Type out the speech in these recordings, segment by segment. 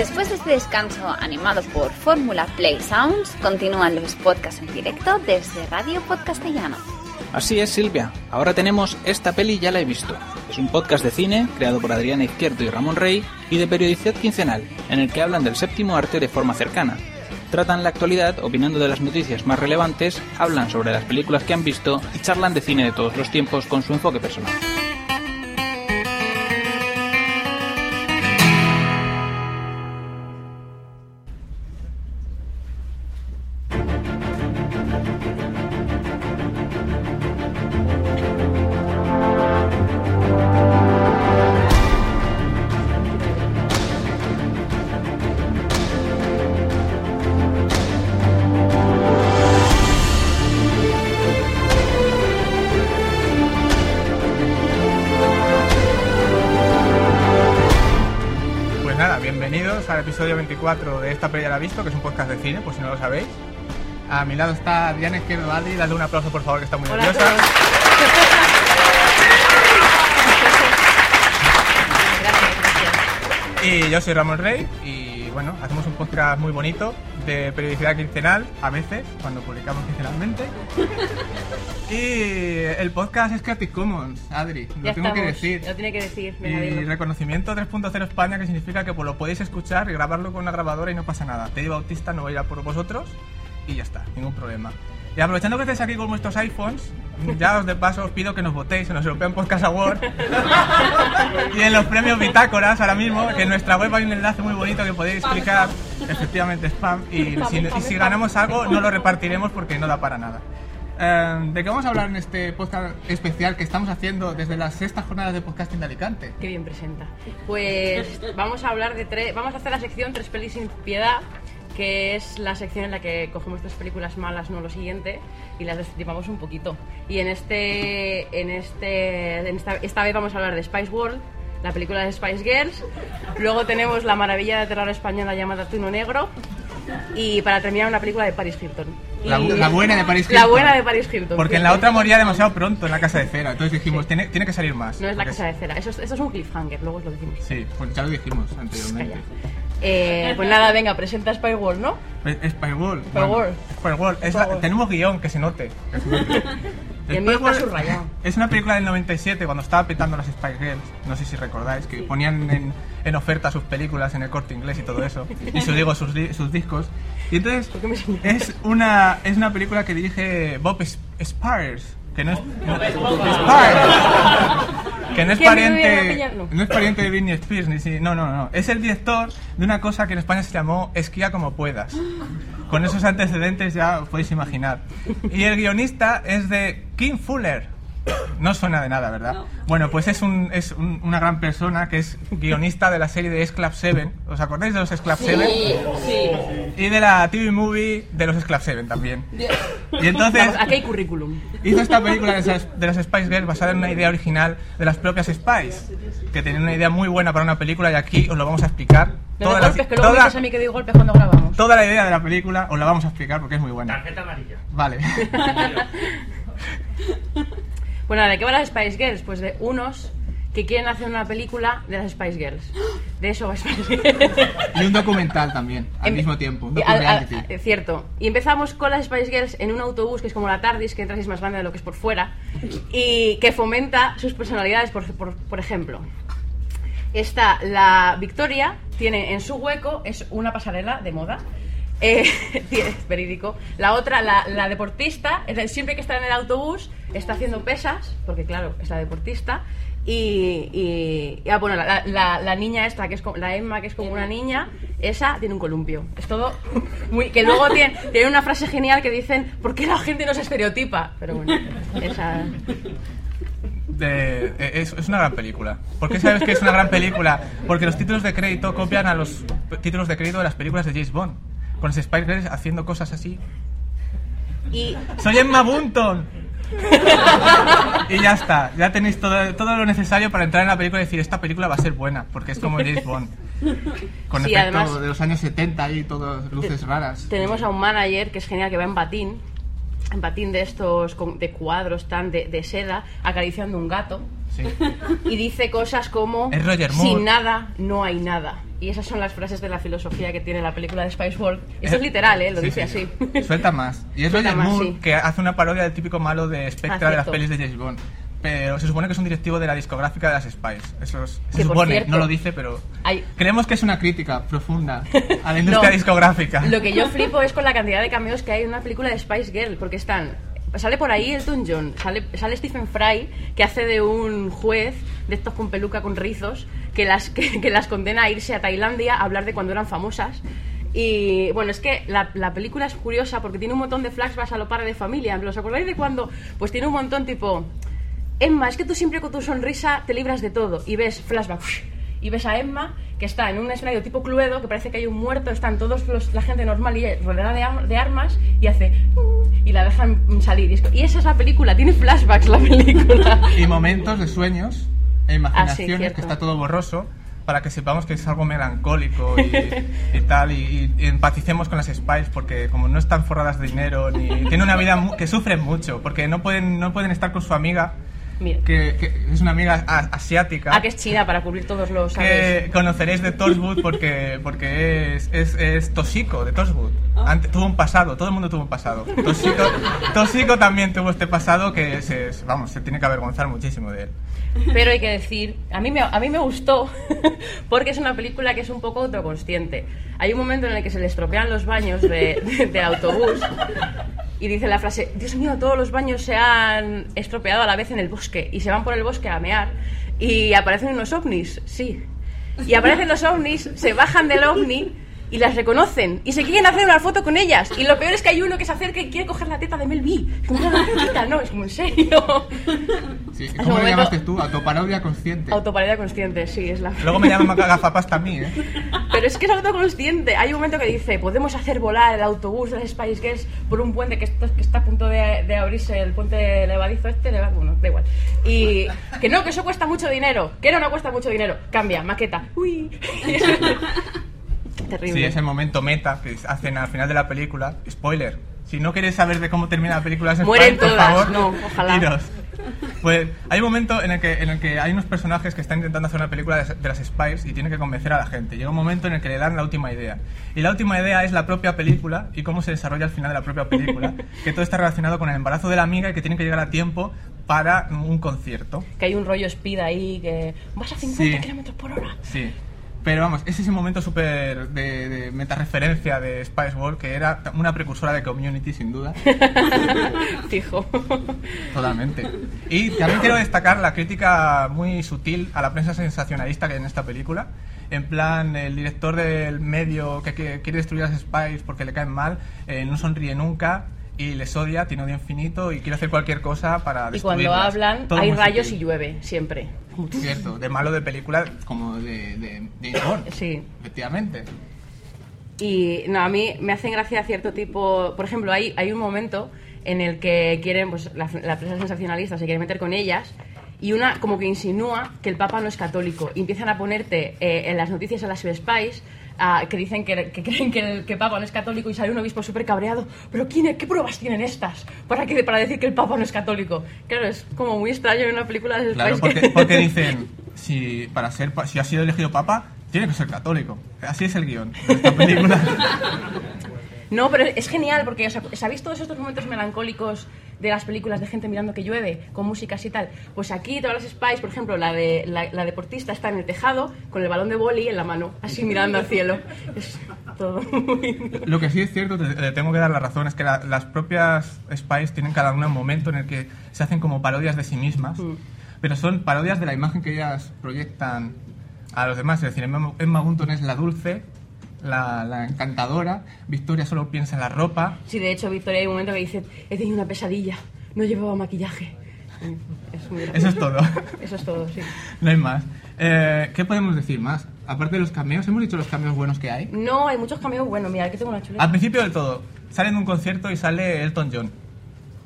Después de este descanso animado por Fórmula Play Sounds, continúan los podcasts en directo desde Radio Podcastellano. Así es, Silvia. Ahora tenemos Esta peli ya la he visto. Es un podcast de cine creado por Adriana Izquierdo y Ramón Rey y de periodicidad quincenal, en el que hablan del séptimo arte de forma cercana. Tratan la actualidad opinando de las noticias más relevantes, hablan sobre las películas que han visto y charlan de cine de todos los tiempos con su enfoque personal. 24 de Esta Peli ya la he visto, que es un podcast de cine, por si no lo sabéis. A mi lado está Diana Izquierdo Adri, dale un aplauso por favor, que está muy Hola nerviosa. Gracias, gracias. Y yo soy Ramón Rey y bueno, hacemos un podcast muy bonito de periodicidad quincenal, a veces, cuando publicamos quincenalmente. y el podcast es Creative Commons, Adri, lo Ya tengo que decir. Lo tiene que decir. Venga, Y reconocimiento 3.0 España, que significa que pues, lo podéis escuchar y grabarlo con una grabadora y no pasa nada. Teddy Bautista no va a ir a por vosotros y ya está, ningún problema. Y aprovechando que estáis aquí con vuestros iPhones, ya os de paso os pido que nos votéis en los European Podcast Awards y en los premios Bitácoras ahora mismo, que en nuestra web hay un enlace muy bonito que podéis clicar, efectivamente spam, y si, y si ganamos algo no lo repartiremos porque no da para nada. Eh, ¿De qué vamos a hablar en este podcast especial que estamos haciendo desde las sextas jornadas de podcasting de Alicante? Qué bien presenta. Pues vamos a hablar de tres. Vamos a hacer la sección Tres pelis sin piedad, que es la sección en la que cogemos tres películas malas, no lo siguiente, y las destripamos un poquito. Y en este. En este. En esta, esta vez vamos a hablar de Spice World. La película de Spice Girls. Luego tenemos la maravilla de terror española llamada Tuno Negro. Y para terminar, una película de Paris Hilton. La, Y- la buena de Paris Hilton. La buena de Paris Hilton. Porque en la otra moría demasiado pronto en la casa de cera. Entonces dijimos, tiene, tiene que salir más. No es la Porque casa de cera. Eso es, eso es un cliffhanger, luego os lo decimos. Sí, pues ya lo dijimos anteriormente. Calla. Eh, pues nada, venga, presenta Spy World, ¿no? Es Spyworld. Spyworld. Spyworld. Es la- tenemos guion, que se note. que se note. Y el mío está subrayado. Es una película del 97, cuando estaba petando las Spy Girls. No sé si recordáis, que ponían en, en oferta sus películas en el corte inglés y todo eso. Y sus, digo, sus, di- sus discos. Y entonces, ¿Por qué me señalas? es una, es una película que dirige Bob Es- Spears. Que no es. no-. Que no es ¿Quién me viene a pariente. No es pariente de Britney Spears, ni si, no, no, no. Es el director de una cosa que en España se llamó Esquía como puedas. Con esos antecedentes ya os podéis imaginar. Y el guionista es de King Fuller. No suena de nada, ¿verdad? Bueno, pues es, un, es un- una gran persona que es guionista de la serie de Sclap 7. ¿Os acordáis de los Sclap 7? Y de la TV movie de los Sclap 7 también. Y entonces Vamos, aquí hay currículum. hizo esta película de, esas- de las Spice Girls basada en una idea original de las propias Spice, que tenían una idea muy buena para una película y aquí os lo vamos a explicar. Toda la, golpes, que luego toda- dices a mí que doy golpes cuando grabamos. toda la idea de la película os la vamos a explicar porque es muy buena. Tarjeta amarilla. Vale. Bueno, ¿de qué van las Spice Girls? Pues de unos que quieren hacer una película de las Spice Girls. De eso va Spice Girls. y un documental también, al Em- mismo tiempo. Un y al- al- docu-reality. eh, cierto. Y empezamos con las Spice Girls en un autobús que es como la TARDIS, que entras y es más grande de lo que es por fuera, y que fomenta sus personalidades, por, por, por ejemplo. Está la Victoria, tiene en su hueco, es una pasarela de moda. Eh, es verídico. La otra, la, la deportista, es decir, siempre que está en el autobús, está haciendo pesas, porque claro, es la deportista. Y, y- y, ah, bueno, la, la- la niña esta, que es como, la Emma, que es como una niña, esa tiene un columpio. Es todo muy. Que luego tiene, tiene una frase genial que dicen: ¿Por qué la gente no se estereotipa? Pero bueno, esa. De- eh, es, es una gran película. ¿Por qué sabes que es una gran película? Porque los títulos de crédito copian a los títulos de crédito de las películas de James Bond. Con los Spice Girls haciendo cosas así. Y ¡Soy Emma Bunton! y ya está, ya tenéis todo, todo lo necesario para entrar en la película y decir, esta película va a ser buena, porque es como James Bond. Con Sí, efecto además- de los años 70 y todas luces raras. Tenemos a un manager que es genial, que va en patín, en patín de estos de cuadros tan de, de seda, acariciando un gato Sí. y dice cosas como sin nada no hay nada. Y esas son las frases de la filosofía que tiene la película de Spice World. Esto es literal, ¿eh? Lo Sí, dice sí. así. Suelta más. Y es Roger Moore sí. que hace una parodia del típico malo de Spectre Ah, de las pelis de James Bond. Pero se supone que es un directivo de la discográfica de las Spice. Eso es- se supone, cierto, no lo dice, pero hay- creemos que es una crítica profunda a la industria No. discográfica. Lo que yo flipo es con la cantidad de cameos que hay en una película de Spice Girl, porque están. Sale por ahí Elton John, sale, sale Stephen Fry, que hace de un juez de estos con peluca con rizos, que las, que, las condena a irse a Tailandia a hablar de cuando eran famosas. Y bueno, es que la, la película es curiosa porque tiene un montón de flashbacks a lo padre de familia. ¿Os acordáis de cuando? Pues tiene un montón tipo. Emma, es que tú siempre con tu sonrisa te libras de todo. Y ves flashback. Y ves a Emma que está en un escenario tipo Cluedo, que parece que hay un muerto, están todos los, la gente normal y rodeada de, de armas, y hace. Y la dejan salir. Y, esa es la película, tiene flashbacks la película. Y momentos de sueños e imaginaciones, cierto. que está todo borroso, para que sepamos que es algo melancólico y, y tal, y, y empaticemos con las Spice, porque como no están forradas de dinero, ni tienen una vida que sufren mucho, porque no pueden, no pueden estar con su amiga, Mira. que, que es una amiga asiática. Ah, que es China para cubrir todos los. ¿sabes? que conoceréis de Torchwood porque, porque es, es, es Toshiko de Torchwood. Ante- tuvo un pasado, todo el mundo tuvo un pasado. Toshiko, Toshiko también tuvo este pasado que se, vamos, se tiene que avergonzar muchísimo de él. Pero hay que decir, a mí me, a mí me gustó porque es una película que es un poco autoconsciente. Hay un momento en el que se le estropean los baños de- de- del autobús y dice la frase, Dios mío, todos los baños se han estropeado a la vez en el bosque y se van por el bosque a mear y aparecen unos ovnis, sí. Y aparecen los ovnis, se bajan del ovni y las reconocen y se quieren hacer una foto con ellas. Y lo peor es que hay uno que se acerca y quiere coger la teta de Mel B. No, es como en serio. Sí, ¿Cómo lo momento- llamaste tú? Autoparodia consciente. Autoparidad consciente, sí, es la. Luego me llaman gafapasta a mí, ¿eh? Pero es que es autoconsciente. Hay un momento que dice, podemos hacer volar el autobús de las Spice Girls por un puente que está, que está a punto de, de abrirse, el puente levadizo este, leva- bueno, da igual. Y que no, que eso cuesta mucho dinero. Que no, no cuesta mucho dinero. Cambia, maqueta. Uy. Terrible. Sí, ese momento meta que hacen al final de la película. Spoiler. Si no queréis saber de cómo termina la película, es Mueren por todas, favor, no, ojalá. iros. Pues hay un momento en el, que, en el que hay unos personajes que están intentando hacer una película de, de las Spice y tienen que convencer a la gente. Llega un momento en el que le dan la última idea. Y la última idea es la propia película y cómo se desarrolla al final de la propia película. que todo está relacionado con el embarazo de la amiga y que tienen que llegar a tiempo para un concierto. Que hay un rollo speed ahí que vas a 50 Sí. kilómetros por hora. Sí. Pero vamos, es ese momento súper de, de metareferencia de Spice World que era una precursora de Community, sin duda. Fijo. Totalmente. Y también quiero destacar la crítica muy sutil a la prensa sensacionalista que hay en esta película. En plan, el director del medio que, que quiere destruir a las Spice porque le caen mal, eh, no sonríe nunca y les odia, tiene odio infinito y quiere hacer cualquier cosa para Y cuando hablan, Todo hay rayos sutil. y llueve, siempre. Cierto, de malo de película como de, de, de James Bond. Sí. Efectivamente. Y no, a mí me hacen gracia cierto tipo. Por ejemplo, hay, hay un momento en el que quieren, pues la, la prensa sensacionalista se quiere meter con ellas y una como que insinúa que el Papa no es católico y empiezan a ponerte eh, en las noticias a las Spice ah, que dicen que, que creen que el que Papa no es católico y sale un obispo súper cabreado. Pero ¿quién, ¿qué pruebas tienen estas para, que, para decir que el Papa no es católico? Claro, es como muy extraño en una película de Claro, porque, que- porque dicen, si, para ser, si ha sido elegido papa, tiene que ser católico. Así es el guion de esta película. No, pero es genial porque o sea, ¿sabéis todos estos momentos melancólicos de las películas de gente mirando que llueve, con músicas y tal? Pues aquí todas las Spice, por ejemplo, la, de, la, la deportista está en el tejado con el balón de boli en la mano, así mirando al cielo. Es todo muy... Lo que sí es cierto, te tengo que dar la razón, es que la- las propias Spice tienen cada una un momento en el que se hacen como parodias de sí mismas, Mm. pero son parodias de la imagen que ellas proyectan a los demás. Es decir, Emma, Bunton es la dulce, la, la encantadora, Victoria solo piensa en la ropa. Sí, de hecho, Victoria hay un momento que dice, he tenido una pesadilla, no llevaba maquillaje. Es muy Eso es todo. Eso es todo, sí. no hay más. Eh, ¿Qué podemos decir más? Aparte de los cameos, hemos dicho los cameos buenos que hay. No, hay muchos cameos buenos. Mira, aquí tengo una chuleta. Al principio del todo, salen de un concierto y sale Elton John.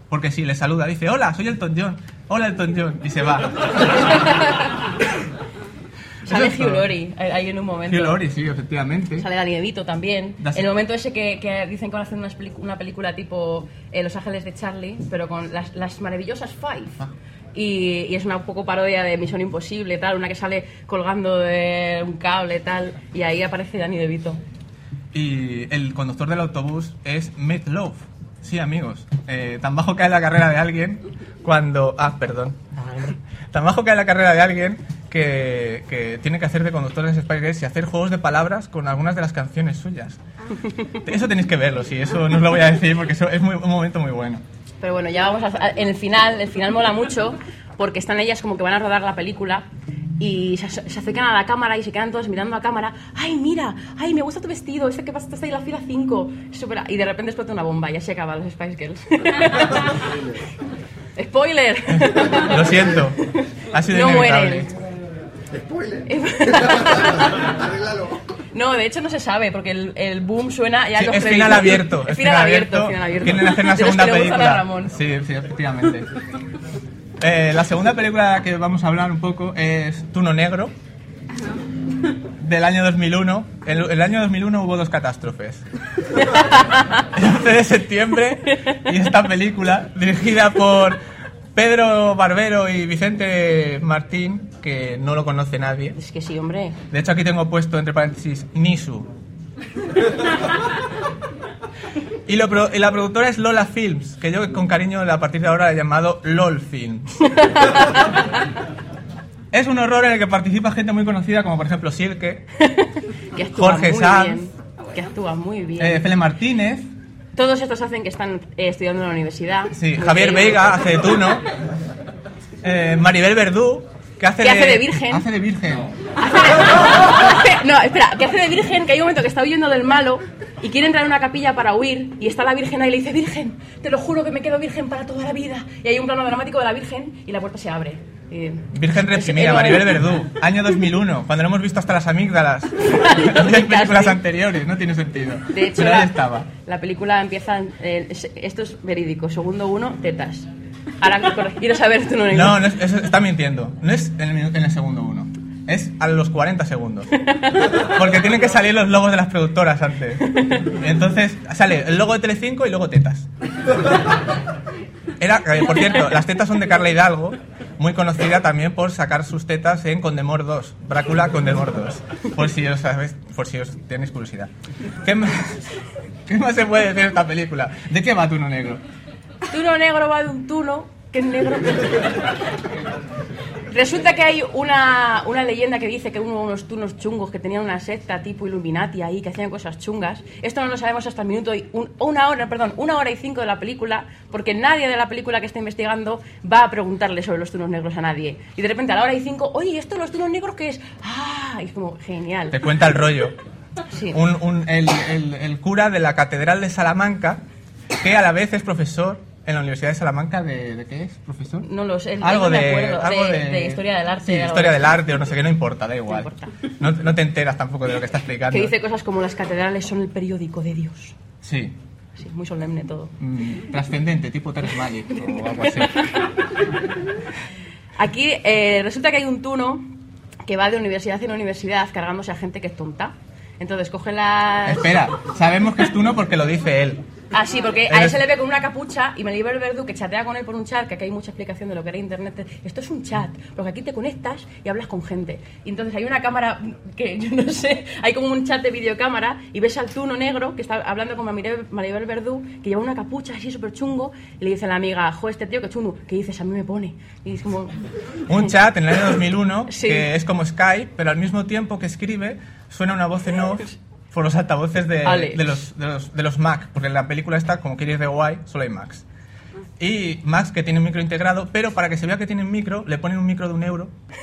Porque sí, le saluda, dice, hola, soy Elton John, hola Elton John, y se va. Sale. Hugh Laurie eh, ahí en un momento. Hugh Laurie, sí, efectivamente. Sale Danny DeVito también. Das- El momento ese que, que dicen que van a hacer una, una película tipo eh, Los Ángeles de Charlie, pero con las, las maravillosas Five. Ah. Y, y es una poco parodia de Misión Imposible, tal, una que sale colgando de un cable, tal, y ahí aparece Danny DeVito. Y el conductor del autobús es Meat Love. Sí, amigos. Eh, tan bajo cae la carrera de alguien cuando... Ah, perdón. Tan bajo cae la carrera de alguien que, que tiene que hacer de conductor de Spice Girls y hacer juegos de palabras con algunas de las canciones suyas. Eso tenéis que verlo, sí. Eso no os lo voy a decir porque eso es muy- un momento muy bueno. Pero bueno, ya vamos a, a- en el final, el final mola mucho porque están ellas como que van a rodar la película y se, se acercan a la cámara y se quedan todos mirando a cámara. ¡Ay, mira! ¡Ay, me gusta tu vestido! Este que pasa, está ahí en la fila 5. Y de repente explota una bomba y así acaban los Spice Girls. ¡Spoiler! Lo siento. Ha sido No inevitable. mueren. Spoiler. No, de hecho no se sabe porque el, el boom suena ya Sí, los es final abierto. Es final abierto, final abierto. Quieren hacer una segunda película. Ramón. Sí, sí, efectivamente. Eh, la segunda película que vamos a hablar un poco es Tuno Negro, del año 2001. En el año 2001 hubo dos catástrofes. El 11 de septiembre y esta película, dirigida por Pedro Barbero y Vicente Martín, que no lo conoce nadie. Es que sí, hombre. De hecho, aquí tengo puesto entre paréntesis Nisu. Y, lo pro- la productora es Lola Films, que yo con cariño a partir de ahora he llamado LOL Films. es un horror en el que participa gente muy conocida, como por ejemplo Silke, Que actúa Jorge muy Sanz. bien. Que actúa muy bien. eh, Fele Martínez, Todos estos hacen que están eh, estudiando en la universidad. sí, Muy Javier bien. Veiga hace de Tuno, eh, Maribel Verdú, que hace Que de, hace de virgen. Hace de virgen. Hace- no, espera, que hace de virgen, que hay un momento que está huyendo del malo y quiere entrar en una capilla para huir y está la virgen ahí y le dice, Virgen, te lo juro que me quedo virgen para toda la vida. Y hay un plano dramático de la virgen y la puerta se abre. Y- Virgen reprimida, Maribel Verdú, año 2001, cuando lo hemos visto hasta las amígdalas en las películas anteriores, no tiene sentido. De hecho, Pero la, ahí estaba. la película empieza, eh, es- esto es verídico, segundo uno, tetas. Ahora quiero saber tu nombre. No, no es- eso está mintiendo. No es en el, en el segundo uno. Es a los 40 segundos. Porque tienen que salir los logos de las productoras antes. Entonces sale el logo de Telecinco y luego tetas. Era, eh, por cierto, las tetas son de Carla Hidalgo, muy conocida también por sacar sus tetas en Condemor 2, Brácula Condemor 2, por si os sabéis, por si os tenéis curiosidad. ¿Qué más, qué más se puede decir de esta película? ¿De qué va Tuno Negro? Tuno negro va de un tuno, que es negro. Resulta que hay una, una leyenda que dice que uno de unos tunos chungos que tenían una secta tipo Illuminati ahí, que hacían cosas chungas. Esto no lo sabemos hasta el minuto y un- una hora, perdón, una hora y cinco de la película, porque nadie de la película que está investigando va a preguntarle sobre los tunos negros a nadie. Y de repente a la hora y cinco, oye, ¿y esto de los tunos negros qué es? Ah, y es como genial. Te cuenta el rollo. Sí. un, un- el, el- el cura de la Catedral de Salamanca, que a la vez es profesor en la Universidad de Salamanca de, ¿de qué es? ¿Profesor? No lo sé, algo no de, acuerdo, algo de- de, historia del arte, Sí, algo historia de del arte o no sé qué, no importa, da igual. importa. No, no te enteras tampoco de lo que está explicando. Que dice cosas como las catedrales son el periódico de Dios. Sí, Sí, muy solemne todo. mm, trascendente, tipo Terrence Malick o algo así. Aquí eh, resulta que hay un tuno que va de universidad en universidad cargándose a gente que es tonta. Entonces coge las... Espera, sabemos que es Tuno porque lo dice él. Ah, sí, porque a él se le ve con una capucha y Melibel Verdú que chatea con él por un chat, que aquí hay mucha explicación de lo que era internet. Esto es un chat, porque aquí te conectas y hablas con gente. Y entonces hay una cámara que yo no sé, hay como un chat de videocámara y ves al tuno negro que está hablando con Maribel, Verdú, que lleva una capucha así súper chungo, y le dice a la amiga, jo, este tío que chungo, que dices, a mí me pone. Y es como... Un chat en el año 2001 Sí. que es como Skype, pero al mismo tiempo que escribe suena una voz en off por los altavoces de, de los, de, los, de los Mac, porque en la película está como queréis de guay, solo hay Macs. Y Macs que tiene un micro integrado, pero para que se vea que tiene un micro, le ponen un micro de un euro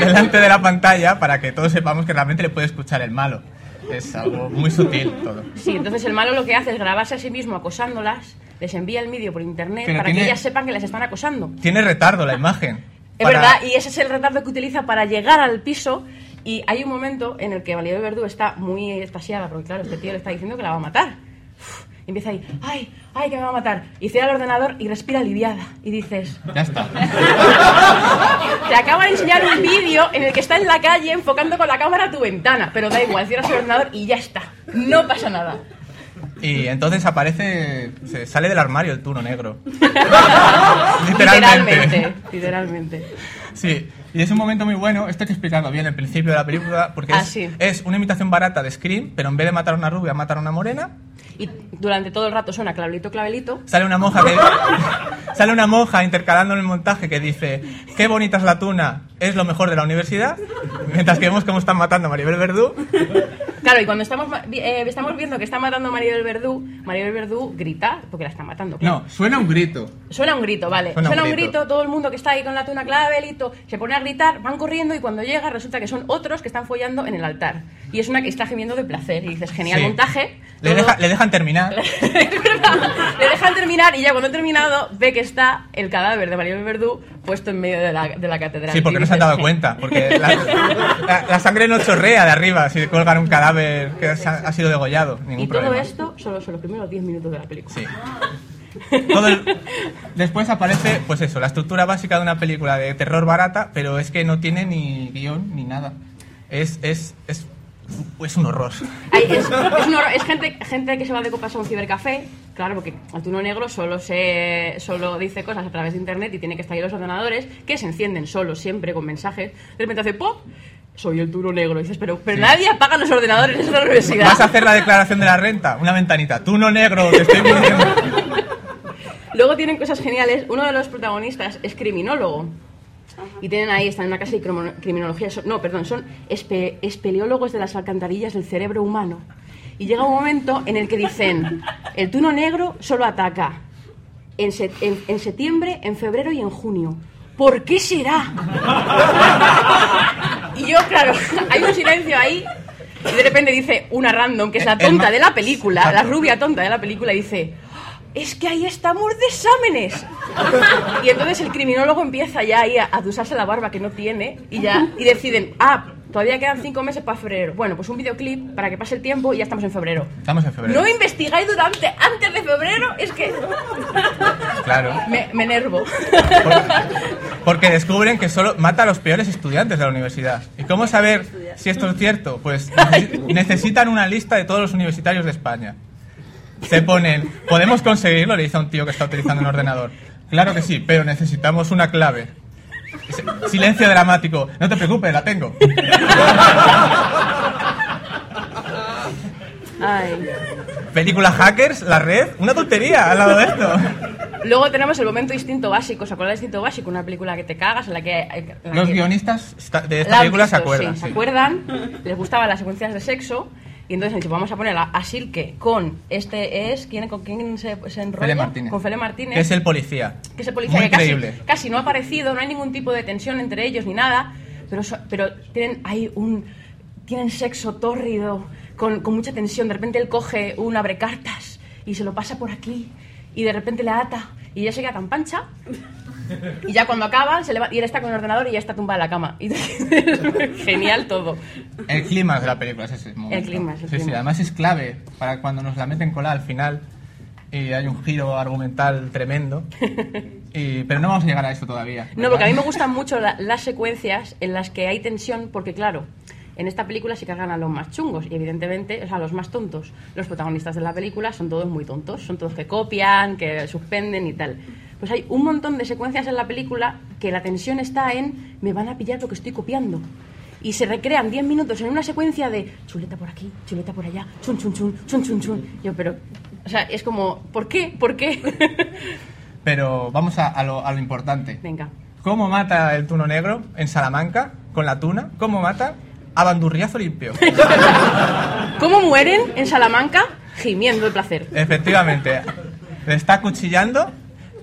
delante de la pantalla para que todos sepamos que realmente le puede escuchar el malo. Es algo muy sutil todo. Sí, entonces el malo lo que hace es grabarse a sí mismo acosándolas, les envía el vídeo por internet Pero para tiene- que ellas sepan que las están acosando. Tiene retardo la imagen. Es Para- verdad, y ese es el retardo que utiliza para llegar al piso. Y hay un momento en el que Validez Verdú está muy estasiada, porque claro, este tío le está diciendo que la va a matar. Uf, empieza ahí, ay, ay, que me va a matar. Y cierra el ordenador y respira aliviada. Y dices, Ya está. te acaba de enseñar un vídeo en el que está en la calle enfocando con la cámara tu ventana. Pero da igual, cierras el ordenador y ya está. No pasa nada. Y entonces aparece, se sale del armario el turno negro. Literalmente. Literalmente. Sí, y es un momento muy bueno, esto hay que explicarlo bien el principio de la película, porque Ah, es, sí. es una imitación barata de Scream, pero en vez de matar a una rubia, matar a una morena. Y durante todo el rato suena clavelito, clavelito. Sale una monja que sale una monja intercalando en el montaje que dice qué bonita es la tuna, es lo mejor de la universidad, mientras que vemos cómo están matando a Maribel Verdú. Claro, y cuando estamos, eh, estamos viendo que está matando a Maribel Verdú, Maribel Verdú grita porque la está matando. claro. No, suena un grito. Suena un grito, vale. Suena Suena, un un grito. grito. todo el mundo que está ahí con la tuna clavelito se pone a gritar, van corriendo y cuando llega resulta que son otros que están follando en el altar. Y es una que está gemiendo de placer. Y dices, genial Sí. montaje. Le, deja- le dejan terminar. Le dejan terminar y ya cuando ha terminado ve que está el cadáver de Maribel Verdú puesto en medio de la, de la catedral. Sí, porque no se han dado cuenta, porque la, la- la sangre no chorrea de arriba si colgan un cadáver que ha, ha sido degollado. Ningún Y todo problema. esto solo son los primeros 10 minutos de la película. Sí. Todo el- Después aparece, pues eso, la estructura básica de una película de terror barata, pero es que no tiene ni guion ni nada. Es, es, es, es un horror. Ay, es, es un horror. Es gente, gente que se va de copas a un cibercafé, claro, porque Altuno Negro solo, se, solo dice cosas a través de internet y tiene que estar ahí los ordenadores que se encienden solos, siempre con mensajes. De repente hace pop, soy el Turo Negro. Y dices, pero, pero nadie apaga los ordenadores en esta universidad. ¿Vas a hacer la declaración de la renta? Una ventanita. Tú no negro, te estoy pidiendo. Luego tienen cosas geniales. Uno de los protagonistas es criminólogo. Y tienen ahí, están en una casa de criminología. son- no, perdón, son espe- espeleólogos de las alcantarillas del cerebro humano. Y llega un momento en el que dicen: el tuno negro solo ataca en, se- en- en septiembre, en febrero y en junio. ¿Por qué será? Y yo, claro, hay un silencio ahí. Y de repente dice una random, que es la tonta de la película, la rubia tonta de la película, y dice: es que ahí estamos de exámenes. Y entonces el criminólogo empieza ya ahí a, a tusarse la barba que no tiene y ya y deciden, ah, todavía quedan cinco meses para febrero. Bueno, pues un videoclip para que pase el tiempo y ya estamos en febrero. Estamos en febrero. No investigáis durante, antes de febrero, es que Claro. me, me enervo. Porque descubren que solo mata a los peores estudiantes de la universidad. ¿Y cómo saber si esto es cierto? Pues necesi- necesitan una lista de todos los universitarios de España. Se ponen, ¿podemos conseguirlo? Le dice a un tío que está utilizando un ordenador. Claro que sí, pero necesitamos una clave. Silencio dramático. No te preocupes, la tengo. Ay. Película Hackers, la red, una tontería al lado de esto. Luego tenemos el momento instinto básico. ¿Os acordáis de instinto básico? Una película que te cagas, en la que... en la Los que- guionistas de esta película se visto, acuerdan. sí, se sí. acuerdan, les gustaban las secuencias de sexo y entonces han dicho, vamos a poner a, a Silke con este es, ¿quién, ¿con quién se, se enrolla? Fele Martínez. Con Fele Martínez. Que es el policía. que es el policía Muy que casi, no ha aparecido, no hay ningún tipo de tensión entre ellos ni nada, pero, so- pero tienen ahí un tienen sexo tórrido, con, con mucha tensión. De repente él coge un abrecartas y se lo pasa por aquí y de repente le ata y ella se queda tan pancha. Y ya cuando acaban, se leva- y él está con el ordenador y ya está tumbada en la cama. Y genial todo. El clima de la película es ese momento. El clímax, el sí, sí, clímax. además es clave para cuando nos la meten cola al final y hay un giro argumental tremendo. Y- pero no vamos a llegar a eso todavía. No, porque a mí me gustan mucho la- las secuencias en las que hay tensión, porque claro, en esta película se cargan a los más chungos y evidentemente, o sea, a los más tontos. Los protagonistas de la película son todos muy tontos, son todos que copian, que suspenden y tal. Pues hay un montón de secuencias en la película que la tensión está en me van a pillar lo que estoy copiando. Y se recrean 10 minutos en una secuencia de chuleta por aquí, chuleta por allá, chun chun chun, chun chun chun. Yo, pero, o sea, es como, ¿por qué? ¿Por qué? Pero vamos a, a lo, a lo importante. Venga. ¿Cómo mata el tuno negro en Salamanca con la tuna? ¿Cómo mata a bandurriazo limpio? ¿Cómo mueren en Salamanca? Gimiendo de placer. Efectivamente. Le está acuchillando,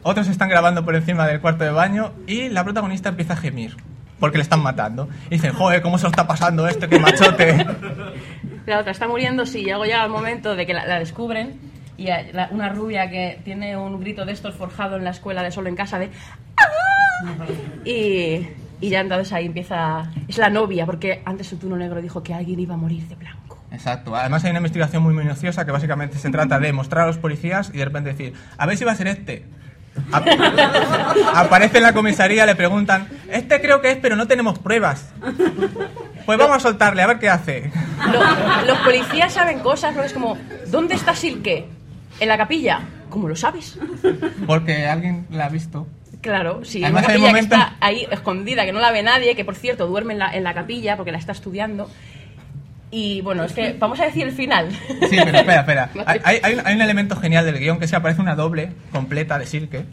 otros están grabando por encima del cuarto de baño y la protagonista empieza a gemir. Porque le están matando. Y dicen, joder, ¿cómo se lo está pasando esto? ¡Qué machote! La otra está muriendo, sí, y llega el momento de que la, la descubren y a- la- una rubia que tiene un grito de estos forjado en la escuela de solo en casa de ¡Ah! y, y ya entonces ahí empieza es la novia porque antes el tuno negro dijo que alguien iba a morir de blanco Exacto. Además hay una investigación muy minuciosa que básicamente se trata de mostrar a los policías y de repente decir, a ver si va a ser este. Ap- Aparece en la comisaría, le preguntan, este creo que es, pero no tenemos pruebas. Pues vamos a soltarle, a ver qué hace. Lo- los policías saben cosas, porque es como, ¿dónde está Silke? ¿En la capilla? ¿Cómo lo sabes? Porque alguien la ha visto. Claro, sí, Además, una hay capilla momentos- que está ahí escondida, que no la ve nadie, que por cierto duerme en la, en la capilla porque la está estudiando. Y bueno, es que vamos a decir el final. Sí, pero espera, espera. Hay, hay- hay un, elemento genial del guion que se aparece una doble completa de Silke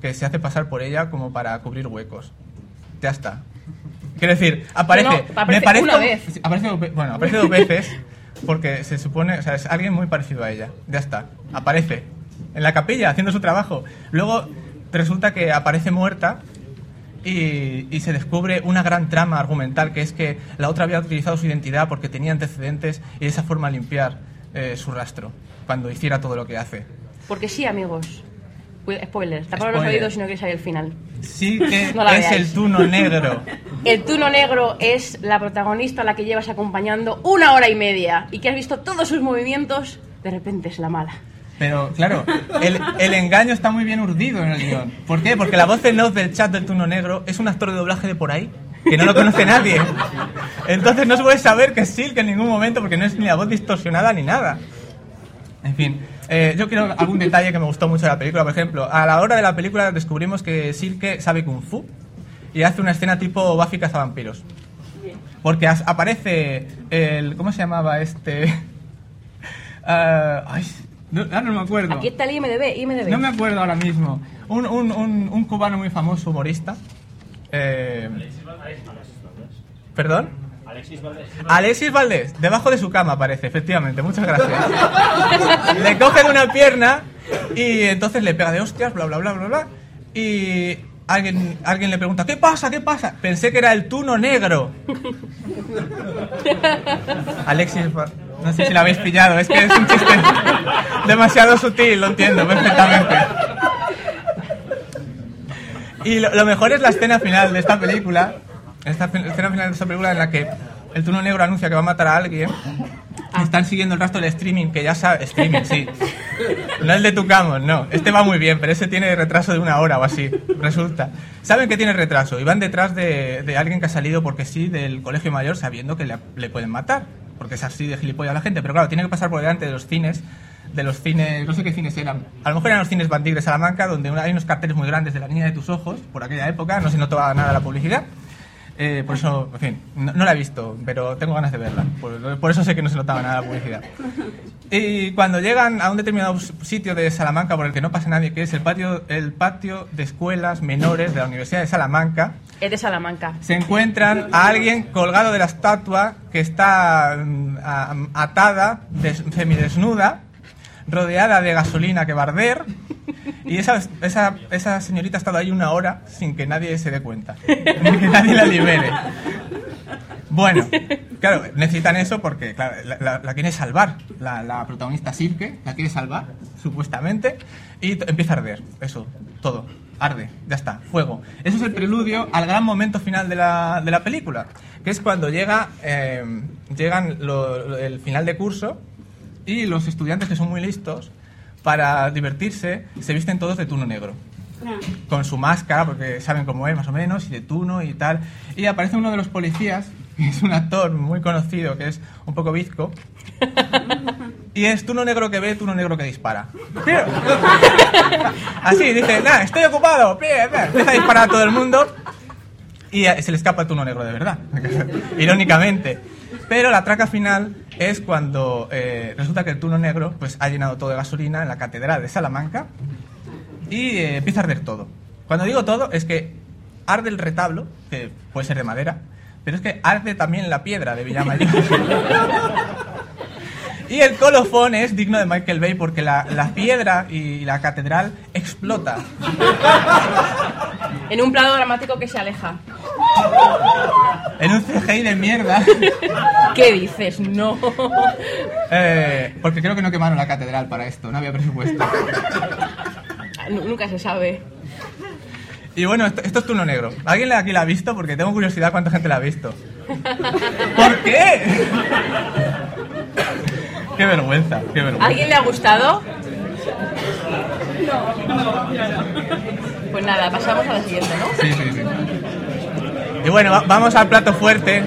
que se hace pasar por ella como para cubrir huecos. Ya está. Quiero decir, aparece. No, no, aparece me parezco- una vez. Aparece, bueno, aparece dos veces porque se supone. O sea, es alguien muy parecido a ella. Ya está. Aparece. En la capilla haciendo su trabajo. Luego resulta que aparece muerta y, y se descubre una gran trama argumental que es que la otra había utilizado su identidad porque tenía antecedentes y de esa forma limpiar eh, su rastro cuando hiciera todo lo que hace. Porque sí, amigos. Spoiler, tapad los oídos si no queréis saber el final. Sí que No la es veáis. el tuno negro. El Tuno Negro es la protagonista a la que llevas acompañando una hora y media y que has visto todos sus movimientos, de repente es la mala. Pero claro, el, engaño está muy bien urdido en el guion. ¿Por qué? Porque la voz en off del chat del tuno negro es un actor de doblaje de por ahí que no lo conoce nadie. Entonces no se puede saber que es Silk en ningún momento porque no es ni la voz distorsionada ni nada. En fin, eh, yo quiero algún detalle que me gustó mucho de la película. Por ejemplo, a la hora de la película descubrimos que Silke sabe Kung Fu y hace una escena tipo Buffy cazavampiros. Porque aparece el... ¿Cómo se llamaba este? Ah, ay, no, ahora no me acuerdo. Aquí está el IMDB, IMDB. No me acuerdo ahora mismo. Un, un, un, un cubano muy famoso, humorista. Eh, ¿Perdón? Alexis Valdés. debajo de su cama aparece, efectivamente, muchas gracias. le coge de una pierna y entonces le pega de hostias, bla, bla, bla, bla, bla. Y alguien, alguien le pregunta, ¿qué pasa? ¿Qué pasa? Pensé que era el tuno negro. Alexis, no sé si lo habéis pillado, es que es un chiste demasiado sutil, lo entiendo perfectamente. Y lo, lo mejor es la escena final de esta película, esta escena final de esta película en la que el tuno negro anuncia que va a matar a alguien. Están siguiendo el rastro del streaming, que ya sabe, streaming, sí. No el de Tucamos, no. Este va muy bien, pero ese tiene retraso de una hora o así, resulta. Saben que tiene retraso y van detrás de, de alguien que ha salido porque sí del colegio mayor sabiendo que le, le pueden matar. Porque es así de gilipollas la gente. Pero claro, tiene que pasar por delante de los cines, de los cines, no sé qué cines eran. A lo mejor eran los cines Bandig de Salamanca, donde hay unos carteles muy grandes de la niña de tus ojos, por aquella época, no se notaba nada la publicidad. Eh, por eso, en fin, no, no la he visto, pero tengo ganas de verla. Por, por eso sé que no se notaba nada la publicidad. Y cuando llegan a un determinado sitio de Salamanca por el que no pasa nadie, que es el patio, el patio de escuelas menores de la Universidad de Salamanca, Es de Salamanca. se encuentran a alguien colgado de la estatua que está mm, atada, des- semidesnuda, rodeada de gasolina que va a arder. Y esa, esa, esa señorita ha estado ahí una hora sin que nadie se dé cuenta, ni que nadie la libere. Bueno, claro, necesitan eso porque claro, la, la- la quiere salvar, la, protagonista Silke, la quiere salvar, supuestamente, y empieza a arder, eso, todo, arde, ya está, fuego. Eso es el preludio al gran momento final de la, de la película, que es cuando llega, eh, llegan el final de curso y los estudiantes que son muy listos, para divertirse, se visten todos de tuno negro con su máscara, porque saben cómo es más o menos, y de tuno y tal. Y aparece uno de los policías, que es un actor muy conocido, que es un poco bizco. Y es tuno negro que ve, tuno negro que dispara. Así, dice, nah, estoy ocupado. Bien, bien". Empieza a disparar a todo el mundo y eh, se le escapa el tuno negro de verdad, irónicamente. Pero la traca final es cuando eh, resulta que el tuno negro pues, ha llenado todo de gasolina en la catedral de Salamanca y eh, empieza a arder todo. Cuando digo todo es que arde el retablo, que puede ser de madera, pero es que arde también la piedra de Villamayor. y el colofón es digno de Michael Bay porque la, la piedra y la catedral explota. En un plano dramático que se aleja. En un CGI de mierda. ¿Qué dices? No. Eh, porque creo que no quemaron la catedral para esto, no había presupuesto. Nu- Nunca se sabe. Y bueno, esto, esto es Tuno Negro. ¿Alguien aquí la ha visto? Porque tengo curiosidad cuánta gente la ha visto. ¿Por qué? Qué vergüenza, qué ¿A vergüenza. alguien le ha gustado? Pues nada, pasamos a la siguiente, ¿no? Sí, sí, sí. Y bueno, va- vamos al plato fuerte.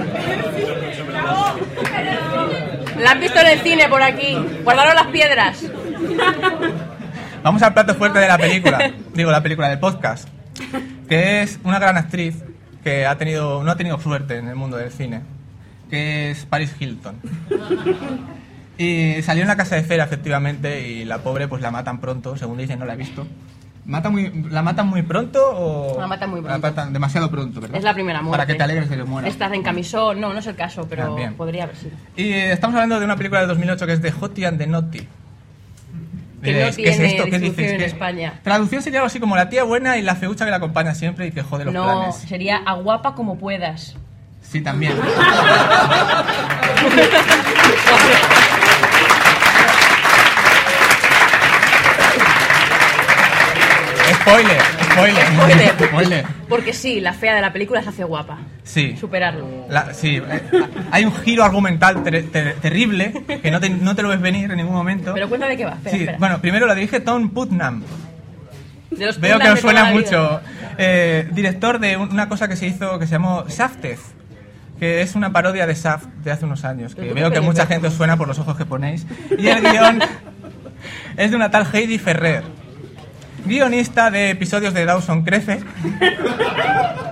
La han visto en el cine por aquí. Guardaron las piedras. Vamos al plato fuerte de la película. Digo, la película del podcast. Que es una gran actriz que ha tenido, no ha tenido suerte en el mundo del cine. Que es Paris Hilton. Y salió en la casa de Fera, efectivamente, y la pobre pues la matan pronto, según dicen, no la he visto. ¿Mata muy, ¿La matan muy pronto o...? La matan muy pronto. La matan demasiado pronto, ¿verdad? Es la primera muerte. Para que te alegres de que muera. Estás en camisón. No, no es el caso, pero También. podría haber sido. Y eh, estamos hablando de una película de 2008 que es de Hottie and the Naughty. Que no Diréis, ¿qué es esto? ¿Qué dices? en ¿Qué- España. Traducción sería algo así como la tía buena y la feucha que la acompaña siempre y que jode los No, planes. sería aguapa como puedas. Sí, también. spoiler, spoiler, Spoiler. spoiler. Porque sí, la fea de la película se hace guapa. Sí. Superarlo. La- sí, eh, hay un giro argumental ter- ter- terrible que no te, no te lo ves venir en ningún momento. Pero cuenta de qué va. Espera, sí, espera. bueno, primero la dirige Tom Putnam. De los Veo que Putnam os de suena toda la vida. mucho. Eh, director de un- una cosa que se hizo que se llamó Shafted, que es una parodia de Shaft de hace unos años. Que ¿Pero veo que mucha gente os suena por los ojos que ponéis. Y el guion es de una tal Heidi Ferrer, guionista de episodios de Dawson Crece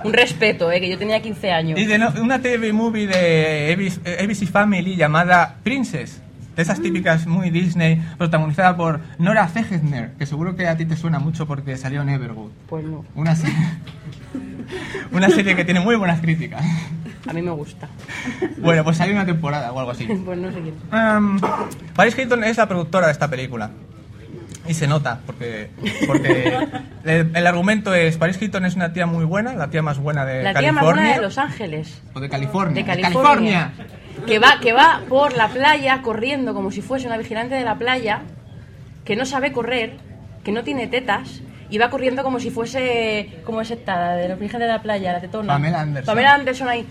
Un respeto, eh, que yo tenía 15 años. y de no- una TV movie de ABC, eh, Family llamada Princess. De esas típicas muy Disney, protagonizada por Nora Zegner, que seguro que a ti te suena mucho porque salió en Everwood. Pues no, Una serie, una serie que tiene muy buenas críticas. a mí me gusta. Bueno, pues salió una temporada o algo así. Pues no sé quién. Um, Paris Hilton es la productora de esta película. Y se nota, porque, porque el, el argumento es, Paris Hilton es una tía muy buena, la tía más buena de La tía más California. buena de Los Ángeles. O de California. De California. Que va, que va por la playa corriendo como si fuese una vigilante de la playa, que no sabe correr, que no tiene tetas, y va corriendo como si fuese, como es esta, la de los vírgenes de la playa, la tetona. Pamela Anderson. Pamela Anderson ahí.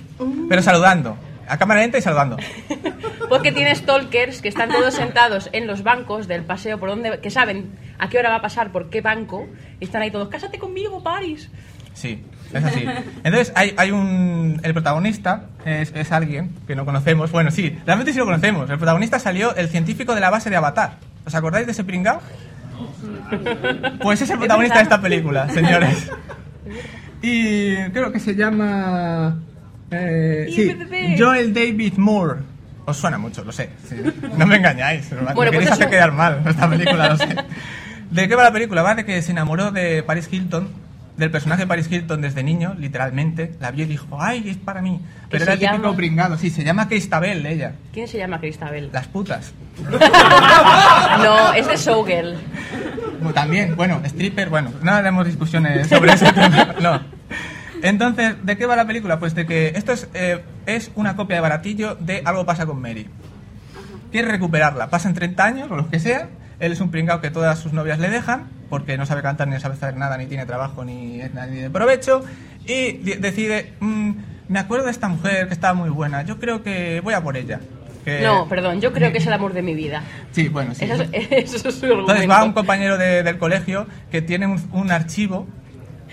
Pero saludando. A cámara lenta y saludando. Porque tiene stalkers que están todos sentados en los bancos del paseo por donde, que saben a qué hora va a pasar por qué banco, y están ahí todos, cásate conmigo, Paris. Sí, es así. Entonces hay, hay un... El protagonista es, es alguien que no conocemos. Bueno, sí, realmente sí lo conocemos. El protagonista salió el científico de la base de Avatar. ¿Os acordáis de ese pringao? Pues es el protagonista de esta película, señores. Y creo que se llama... eh, sí. Joel David Moore. Os suena mucho, lo sé. sí. No me engañáis. me pues queréis hacer quedar mal esta película, lo sé. ¿De qué va la película? Va de que se enamoró de Paris Hilton, del personaje de Paris Hilton desde niño, literalmente. La vio y dijo, ¡ay, es para mí! Pero era el típico llama? pringado, sí, se llama Cristabel, ella. ¿Quién se llama Cristabel? Las putas. No, es de Showgirl. Bueno, También, bueno, stripper, bueno, no haremos discusiones sobre ese tema. No. Entonces, ¿de qué va la película? Pues de que esto es, eh, es una copia de baratillo de Algo pasa con Mary. Quiere recuperarla. Pasan 30 años o lo que sea. Él es un pringao que todas sus novias le dejan porque no sabe cantar, ni sabe hacer nada, ni tiene trabajo, ni es nadie de provecho. Y decide, "Mm, me acuerdo de esta mujer que estaba muy buena, yo creo que voy a por ella. Que- No, perdón, yo creo que es el amor de mi vida. Sí, bueno, sí. Eso, es- eso es su argumento. Entonces va un compañero de- del colegio que tiene un, un archivo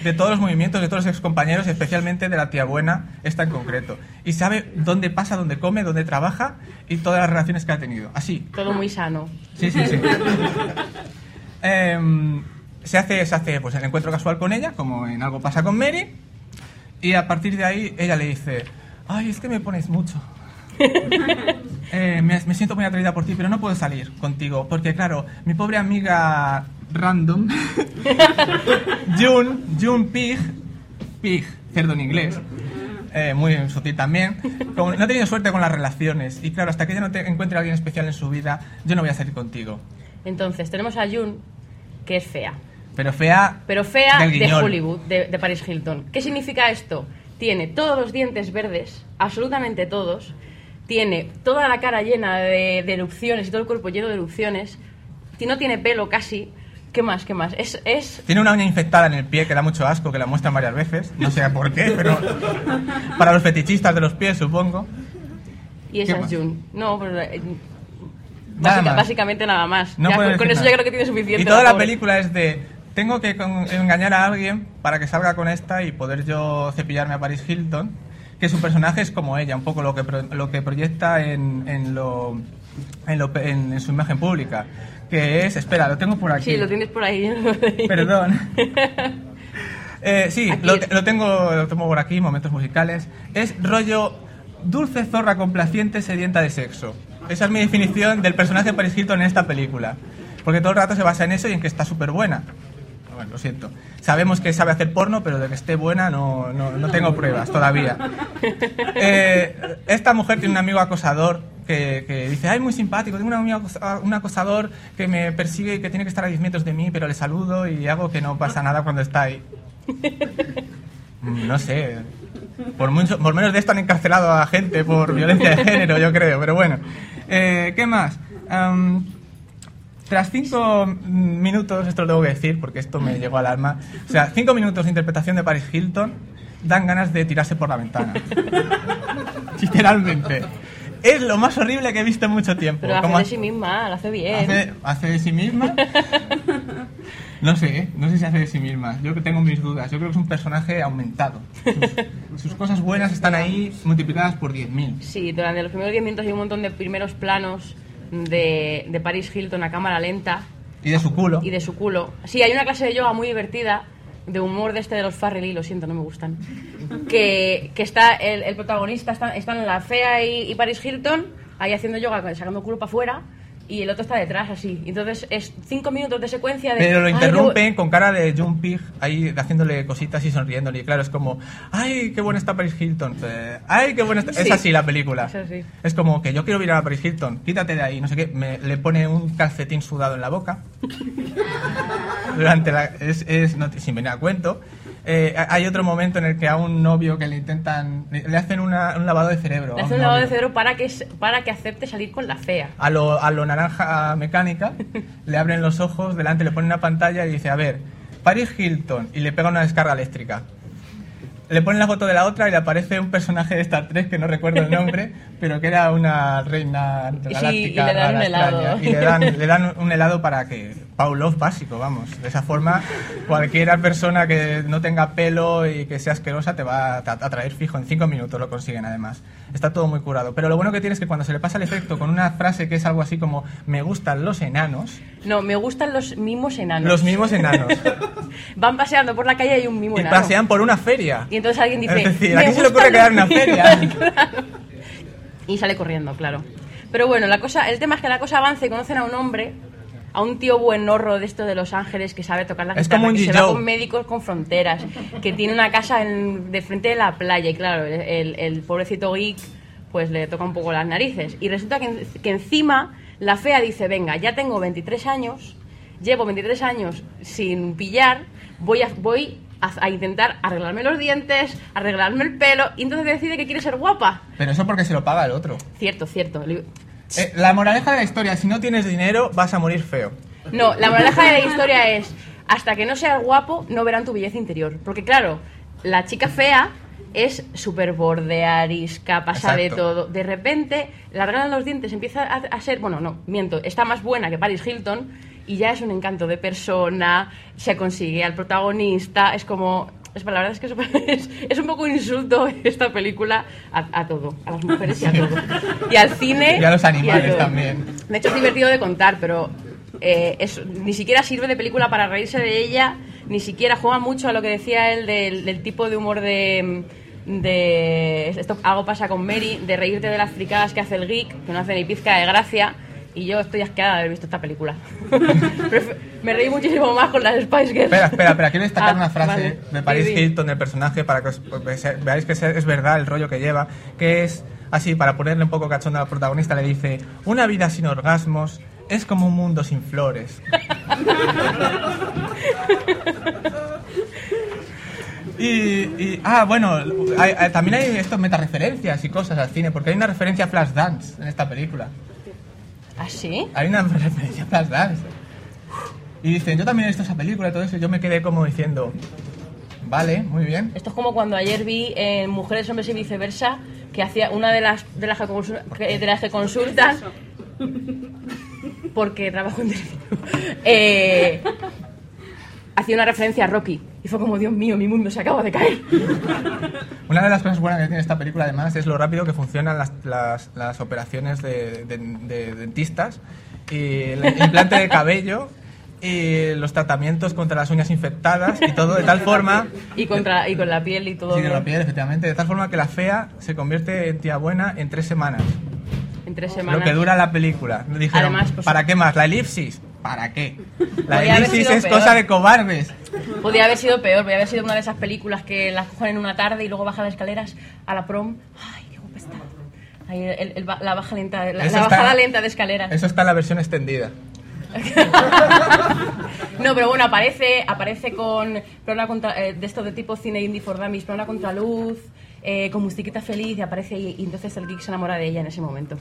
de todos los movimientos de todos los excompañeros, especialmente de la tía buena, esta en concreto. Y sabe dónde pasa, dónde come, dónde trabaja y todas las relaciones que ha tenido. Así. Todo muy sano. Sí, sí, sí. Em, se hace, se hace pues, el encuentro casual con ella, como en algo pasa con Mary. Y a partir de ahí ella le dice, ay, es que me pones mucho. Eh, me, me siento muy atraída por ti, pero no puedo salir contigo, porque claro, mi pobre amiga random, June, June Pig, Pig, cerdo en inglés, eh, muy sutil también, como no ha tenido suerte con las relaciones, y claro, hasta que ella no te encuentre a alguien especial en su vida, yo no voy a salir contigo. Entonces, tenemos a June, que es fea. Pero fea, Pero fea Del de. Hollywood, de, de Paris Hilton. ¿Qué significa esto? Tiene todos los dientes verdes, absolutamente todos. Tiene toda la cara llena de, de erupciones y todo el cuerpo lleno de erupciones. No tiene pelo casi. ¿Qué más? ¿Qué más? Es, es Tiene una uña infectada en el pie que da mucho asco, que la muestran varias veces. No sé por qué, pero para los fetichistas de los pies, supongo. y ¿Qué esa es June. No, pero eh, Nada básica- más. básicamente nada más. No Ya, con, eso nada. yo creo que tiene suficiente. Y toda la película es de tengo que con- engañar a alguien para que salga con esta y poder yo cepillarme a Paris Hilton, que su personaje es como ella, un poco lo que pro- lo que proyecta en, en lo en, lo- en su imagen pública, que es, espera, lo tengo por aquí. Sí, lo tienes por ahí. Perdón. Eh, sí, lo, lo tengo, lo tengo por aquí, momentos musicales. Es rollo dulce zorra complaciente sedienta de sexo. Esa es mi definición del personaje de Paris Hilton en esta película. Porque todo el rato se basa en eso y en que está súper buena. Bueno, lo siento. Sabemos que sabe hacer porno, pero de que esté buena no, no, no tengo pruebas todavía. Eh, esta mujer tiene un amigo acosador que, que dice, ay, muy simpático, tengo acosa- un acosador que me persigue y que tiene que estar a 10 metros de mí, pero le saludo y hago que no pasa nada cuando está ahí. Mm, No sé. Por, mucho, por menos de esto han encarcelado a gente por violencia de género, yo creo, pero bueno. Eh, ¿Qué más? Am, tras cinco minutos, esto lo tengo que decir porque esto me llegó al alma, o sea, cinco minutos de interpretación de Paris Hilton dan ganas de tirarse por la ventana. Literalmente. Es lo más horrible que he visto en mucho tiempo. Pero hace de sí misma, lo hace bien. hace, hace de sí misma. No sé, ¿eh? no sé si hace de sí misma. Yo que tengo mis dudas. Yo creo que es un personaje aumentado. Sus, sus cosas buenas están ahí multiplicadas por 10.000. Sí, durante los primeros 10 minutos hay un montón de primeros planos de, de Paris Hilton a cámara lenta Y de su culo. y de su culo. Sí, hay una clase de yoga muy divertida, de humor de este de los Farrelly, lo siento, no me gustan. Que, que está el, el protagonista, están, están la fea y, Paris Hilton ahí haciendo yoga, sacando culo para afuera, y el otro está detrás, así. Entonces es cinco minutos de secuencia de. Pero lo "Ay, interrumpen con cara de John Pig ahí haciéndole cositas y sonriéndole. Y claro, es como, ¡ay, qué buena está Paris Hilton! Eh, ¡ay, qué buena está! Es Sí. así la película. Es así. Es como que yo quiero mirar a Paris Hilton, quítate de ahí, no sé qué. Me, le pone un calcetín sudado en la boca. Durante la. Es, es, no, sin venir a cuento. Eh, hay otro momento en el que a un novio que le intentan. Le hacen una- un lavado de cerebro. Le a hace un un lavado de cerebro para que, para que acepte salir con la fea. a lo, a lo naranja mecánica, le abren los ojos, delante le ponen una pantalla y dice, a ver, Paris Hilton, y le pega una descarga eléctrica. Le ponen la foto de la otra y le aparece un personaje de Star Trek que no recuerdo el nombre, pero que era una reina Y sí, galáctica. y le dan rara, un helado. extraña. Y le dan, le dan un helado para que... Pavlov básico, vamos. De esa forma, cualquier persona que no tenga pelo y que sea asquerosa te va a atraer fijo. En cinco minutos lo consiguen, además. Está todo muy curado. Pero lo bueno que tiene es que cuando se le pasa el efecto con una frase que es algo así como me gustan los enanos, No, me gustan los mimos enanos. los mismos enanos. Van paseando por la calle y hay un mimo y enano. pasean por una feria. Y entonces alguien dice. Es decir, "Me ¿a quién se le ocurre crear los-". una feria? Claro. Y sale corriendo, claro. Pero bueno, la cosa, el tema es que la cosa avanza y conocen a un hombre, a un tío buenorro de esto de Los Ángeles que sabe tocar la Es guitarra, como un que se va con médicos con fronteras, que tiene una casa en- de frente de la playa y claro, el, el pobrecito geek pues le toca un poco las narices. Y resulta que, que encima la fea dice, venga, ya tengo 23 años, llevo 23 años sin pillar, voy a, voy a, a intentar arreglarme los dientes, arreglarme el pelo, y entonces decide que quiere ser guapa. Pero eso porque se lo paga el otro. Cierto, cierto. Eh, la moraleja de la historia, si no tienes dinero, vas a morir feo. No, la moraleja de la historia es, hasta que no seas guapo, no verán tu belleza interior. Porque claro, la chica fea es súper borde, arisca, pasa de Exacto. todo. De repente, le arreglan los dientes, empieza a, a ser, bueno, no, miento, está más buena que Paris Hilton y ya es un encanto de persona, se consigue al protagonista, es como... Es, la verdad es que es, es, un poco insulto esta película a, a todo, a las mujeres y a todo. Y al cine. Y a los animales todo. también. De hecho, es divertido de contar, pero eh, es- ni siquiera sirve de película para reírse de ella, ni siquiera juega mucho a lo que decía él del, del tipo de humor de, de. Esto algo pasa con Mary, de reírte de las fricadas que hace el geek, que no hace ni pizca de gracia. Y yo estoy asqueada de haber visto esta película. Me reí muchísimo más con las Spice Girls. Espera, espera, espera, quiero destacar Ah, una frase vale. de Paris Sí. Hilton, del personaje, para que os- pues, ve- veáis que es- verdad el rollo que lleva, que es así, para ponerle un poco cachondo al protagonista, le dice, una vida sin orgasmos es como un mundo sin flores. Y, y- ah, bueno, hay- hay- también hay estos metareferencias y cosas al cine, porque hay una referencia a Flashdance en esta película. ¿Ah, sí? Hay una referencia a Flashdance. Y dicen, yo también he visto esa película y todo eso. Y yo me quedé como diciendo, vale, muy bien. Esto es como cuando ayer vi en Mujeres, Hombres y Viceversa que hacía una de las de las que, de las que consultan porque trabajo en televisión, eh, hacía una referencia a Rocky y fue como Dios mío mi mundo se acaba de caer Una de las cosas buenas que tiene esta película, además, es lo rápido que funcionan las, las, las operaciones de, de- de dentistas y el implante de cabello y los tratamientos contra las uñas infectadas y todo de tal forma y contra y con la piel y todo Sí, de la piel, efectivamente. De tal forma que la fea se convierte en tía buena en tres semanas. en tres semanas Lo que dura la película. Dijeron, Además, pues- ¿para qué más? ¿La elipsis? ¿Para qué? La Podría haber elipsis es peor. cosa de cobardes. podía haber sido peor podía haber sido una de esas películas que las cogen en una tarde y luego bajan las escaleras a la prom ay qué guapa está Ahí el- el la baja lenta la, la está- bajada lenta de escaleras Eso está en la versión extendida. No, pero bueno, aparece, aparece con plana contra, eh, de esto de tipo cine indie for dummies, plana contraluz, eh, con musiquita feliz y aparece y, y entonces el geek se enamora de ella en ese momento.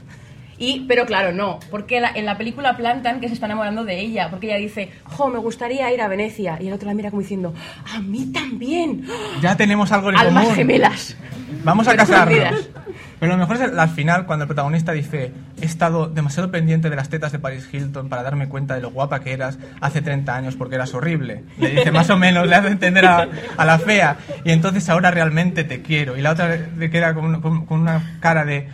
Y, pero claro, no, porque la- en la película plantan que se está enamorando de ella, porque ella dice, jo, me gustaría ir a Venecia, y el otro la mira como diciendo, a mí también, Ya tenemos algo en almas común. gemelas. Vamos a casarnos. Pero lo mejor es el- al final, cuando el protagonista dice: He estado demasiado pendiente de las tetas de Paris Hilton para darme cuenta de lo guapa que eras hace 30 años porque eras horrible. Le dice más o menos, le hace entender a, a la fea. Y entonces ahora realmente te quiero. Y la otra le queda con, con- con una cara de.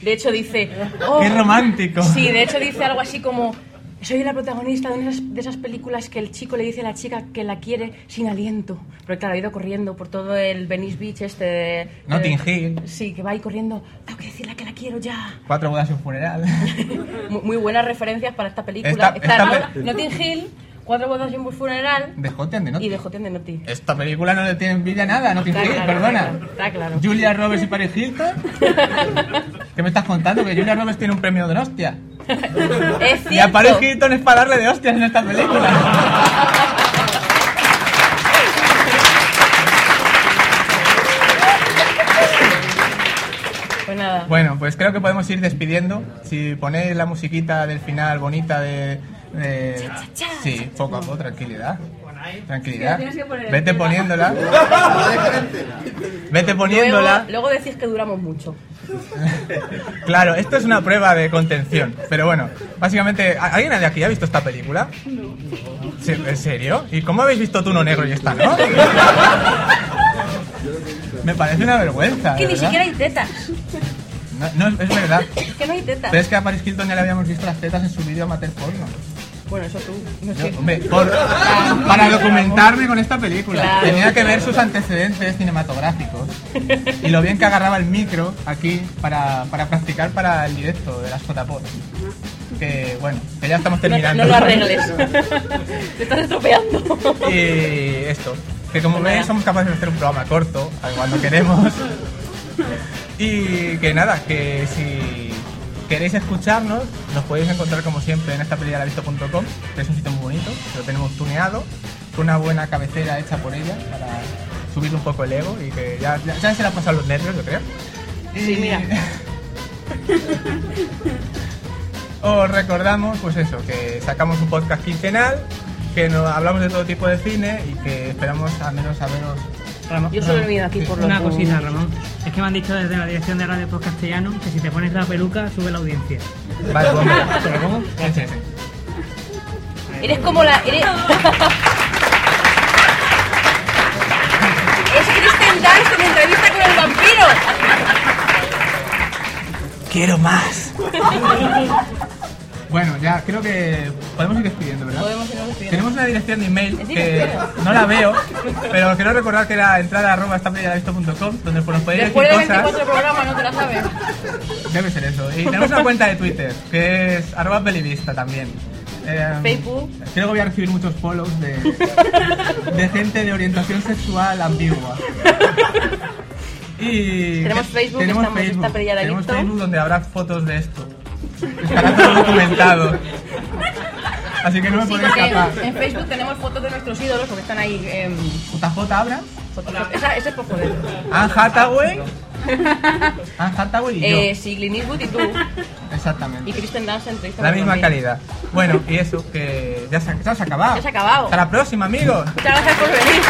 De hecho dice, "Oh". ¡Qué romántico! Sí, de hecho dice algo así como, soy la protagonista de, una de esas, películas que el chico le dice a la chica que la quiere sin aliento. Porque claro, ha ido corriendo por todo el Venice Beach este de... Notting Hill. Sí, que va ahí corriendo, tengo que decirle que la quiero ya. Cuatro bodas y un funeral. Muy, muy buenas referencias para esta película. Esta- Está esta Notting Hill, Cuatro bodas y un funeral De Joten, de Notting. y de Joten de Notting. Esta película no le tiene envidia nada, Está Hill, claro, perdona. está claro, está claro. Julia Roberts y Paris Hilton. ¿Qué me estás contando? Que Julia Roberts tiene un premio de hostia. Es Y a. Paris Hilton es para darle de hostias en esta película. Pues nada. Bueno, pues creo que podemos ir despidiendo. Si ponéis la musiquita del final bonita de... de- Sí, poco a poco, tranquilidad. Tranquilidad. Vete poniéndola. Vete poniéndola. luego decís que duramos mucho. Claro, esto es una prueba de contención. Pero bueno, básicamente, ¿a- ¿alguien de aquí ha visto esta película? Sí, ¿En serio? ¿Y cómo habéis visto tú uno negro y esta no? Me parece una vergüenza. Que ni verdad. siquiera hay tetas. No, no, es verdad. Es que no hay tetas. Pero es que a Paris Hilton ya le habíamos visto las tetas en su vídeo amateur porno. Bueno, eso tú. No Yo, sé. hombre, por- para documentarme con esta película. Claro. Tenía que ver sus antecedentes cinematográficos y lo bien que agarraba el micro aquí para, para practicar para el directo de las JPOT. Que bueno, que ya estamos No, terminando. no lo arregles. Te estás estropeando. Y esto, que como veis somos capaces de hacer un programa corto cuando queremos. Y que nada, que si queréis escucharnos, nos podéis encontrar como siempre en esta que es un sitio muy bonito, que lo tenemos tuneado, con una buena cabecera hecha por ella para subir un poco el ego y que ya, ya, ya se le han pasado los nervios, yo creo. Sí, Y- mira. Os recordamos, pues eso, que sacamos un podcast quincenal, que no, hablamos de todo tipo de cine y que esperamos al menos saberos. Ramón, Yo solo he venido aquí por los una cosita, Ramón. Es que me han dicho desde la dirección de Radio Post Castellano que si te pones la peluca sube la audiencia. Vale, pues mira. ¿Te lo pongo? Sí, sí, sí. Eres como la. Eres... es Kristen Dunst en entrevista con el vampiro. Quiero más. bueno, ya creo que podemos ir despidiendo, ¿verdad? Podemos irnos despidiendo. Tenemos una dirección de email ¿Es que no la veo, pero quiero recordar que era entrada arroba estapelladalisto.com, donde nos podéis Después de decir 24 cosas. programas no te la sabes. Debe ser eso. Y tenemos una cuenta de Twitter, que es arroba pelivista también. Eh, Facebook. Creo que voy a recibir muchos follows de, de gente de orientación sexual ambigua. Y Tenemos Facebook, tenemos estamos Facebook, esta tenemos. Facebook donde habrá fotos de esto. Todo documentado. Así que no me Sí, podéis escapar. en Facebook tenemos fotos de nuestros ídolos porque están ahí. em, JJ Abra, esa, ese es por joder. Anne Hathaway Ah, Hathaway y yo. Eh, sí, Clint Eastwood y tú. Exactamente. Y Kristen Dunst entrevista La misma calidad. Bueno, y eso, que ya se, ya se ha acabado. Ya se ha acabado. Hasta la próxima, amigos. Muchas gracias por venir.